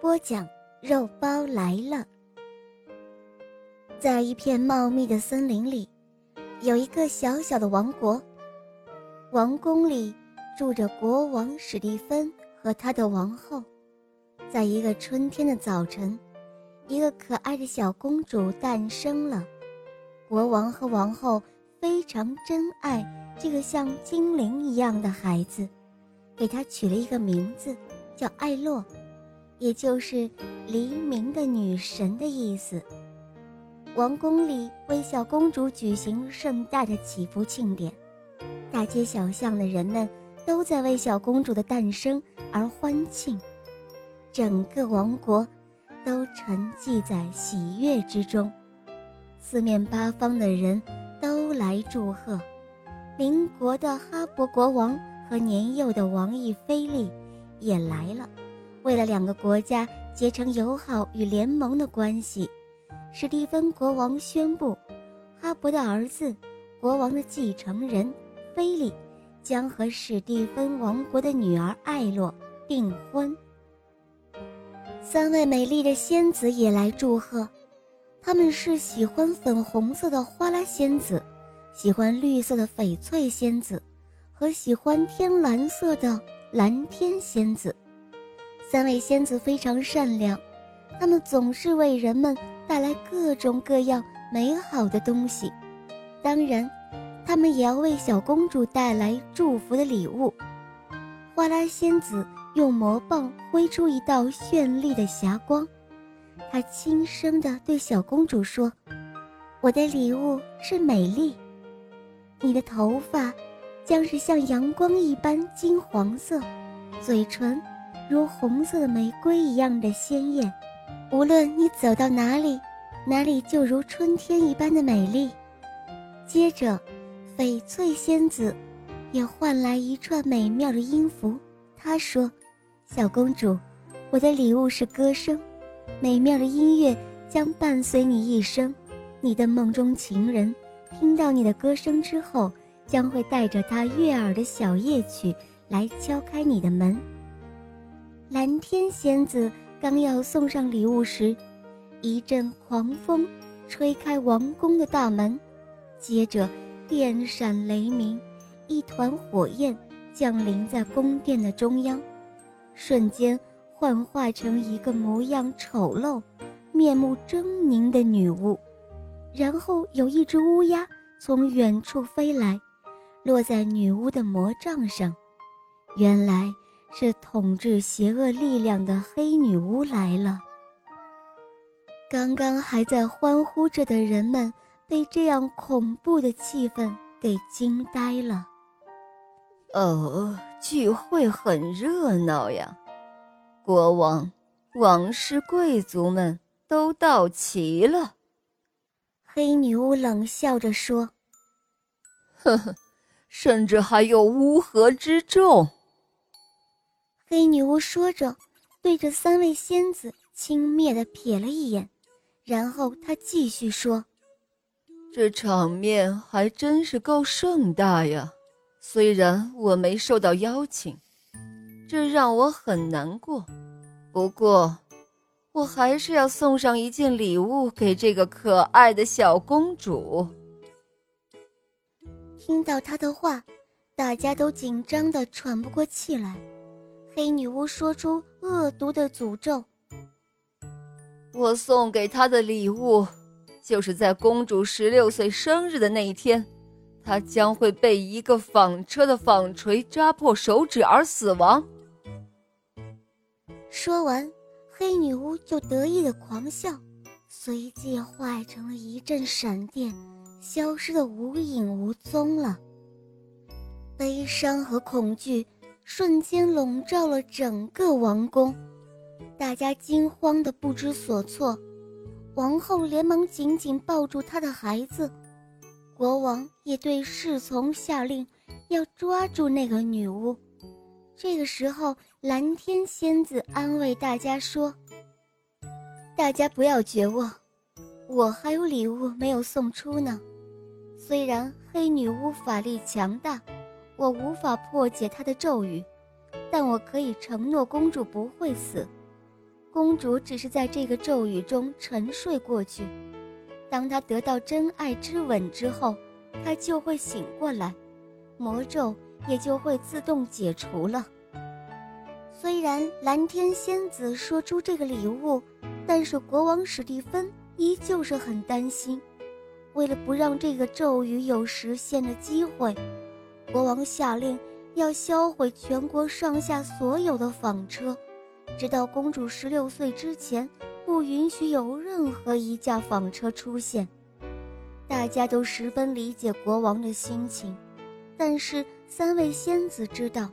播讲肉包来了。在一片茂密的森林里，有一个小小的王国。王宫里住着国王史蒂芬和他的王后。在一个春天的早晨，一个可爱的小公主诞生了。国王和王后非常珍爱这个像精灵一样的孩子，给他取了一个名字，叫艾洛。也就是黎明的女神的意思。王宫里为小公主举行盛大的祈福庆典，大街小巷的人们都在为小公主的诞生而欢庆，整个王国都沉寂在喜悦之中。四面八方的人都来祝贺。邻国的哈勃国王和年幼的王毅菲利也来了。为了两个国家结成友好与联盟的关系，史蒂芬国王宣布，哈勃的儿子，国王的继承人菲利，将和史蒂芬王国的女儿艾洛订婚。三位美丽的仙子也来祝贺，他们是喜欢粉红色的花拉仙子，喜欢绿色的翡翠仙子，和喜欢天蓝色的蓝天仙子。三位仙子非常善良，他们总是为人们带来各种各样美好的东西。当然，他们也要为小公主带来祝福的礼物。花拉仙子用魔棒挥出一道绚丽的霞光，她轻声地对小公主说：“我的礼物是美丽，你的头发将是像阳光一般金黄色，嘴唇。”如红色的玫瑰一样的鲜艳，无论你走到哪里，哪里就如春天一般的美丽。接着，翡翠仙子也换来一串美妙的音符。她说：“小公主，我的礼物是歌声，美妙的音乐将伴随你一生。你的梦中情人听到你的歌声之后，将会带着他悦耳的小夜曲来敲开你的门。”蓝天仙子刚要送上礼物时，一阵狂风吹开王宫的大门，接着电闪雷鸣，一团火焰降临在宫殿的中央，瞬间幻化成一个模样丑陋、面目狰狞的女巫。然后有一只乌鸦从远处飞来，落在女巫的魔杖上。原来。是统治邪恶力量的黑女巫来了。刚刚还在欢呼着的人们，被这样恐怖的气氛给惊呆了。哦，聚会很热闹呀！国王、王室贵族们都到齐了。黑女巫冷笑着说：“呵呵，甚至还有乌合之众。”黑女巫说着，对着三位仙子轻蔑地瞥了一眼，然后她继续说：“这场面还真是够盛大呀！虽然我没受到邀请，这让我很难过。不过，我还是要送上一件礼物给这个可爱的小公主。”听到她的话，大家都紧张的喘不过气来。黑女巫说出恶毒的诅咒。我送给她的礼物，就是在公主十六岁生日的那一天，她将会被一个纺车的纺锤扎破手指而死亡。说完，黑女巫就得意的狂笑，随即化成了一阵闪电，消失的无影无踪了。悲伤和恐惧。瞬间笼罩了整个王宫，大家惊慌的不知所措。王后连忙紧紧抱住她的孩子，国王也对侍从下令，要抓住那个女巫。这个时候，蓝天仙子安慰大家说：“大家不要绝望，我还有礼物没有送出呢。虽然黑女巫法力强大，我无法破解她的咒语，但我可以承诺公主不会死。”公主只是在这个咒语中沉睡过去，当她得到真爱之吻之后，她就会醒过来，魔咒也就会自动解除了。虽然蓝天仙子说出这个礼物，但是国王史蒂芬依旧是很担心。为了不让这个咒语有实现的机会，国王下令要销毁全国上下所有的纺车。直到公主十六岁之前，不允许有任何一架纺车出现。大家都十分理解国王的心情，但是三位仙子知道，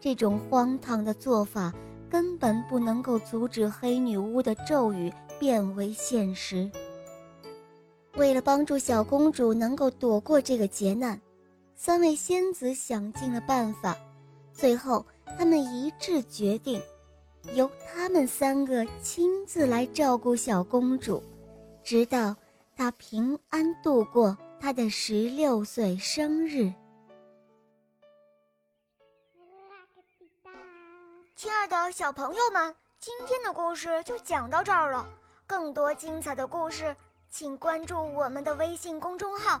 这种荒唐的做法根本不能够阻止黑女巫的咒语变为现实。为了帮助小公主能够躲过这个劫难，三位仙子想尽了办法，最后他们一致决定。由他们三个亲自来照顾小公主，直到她平安度过她的十六岁生日。亲爱的小朋友们，今天的故事就讲到这儿了。更多精彩的故事，请关注我们的微信公众号，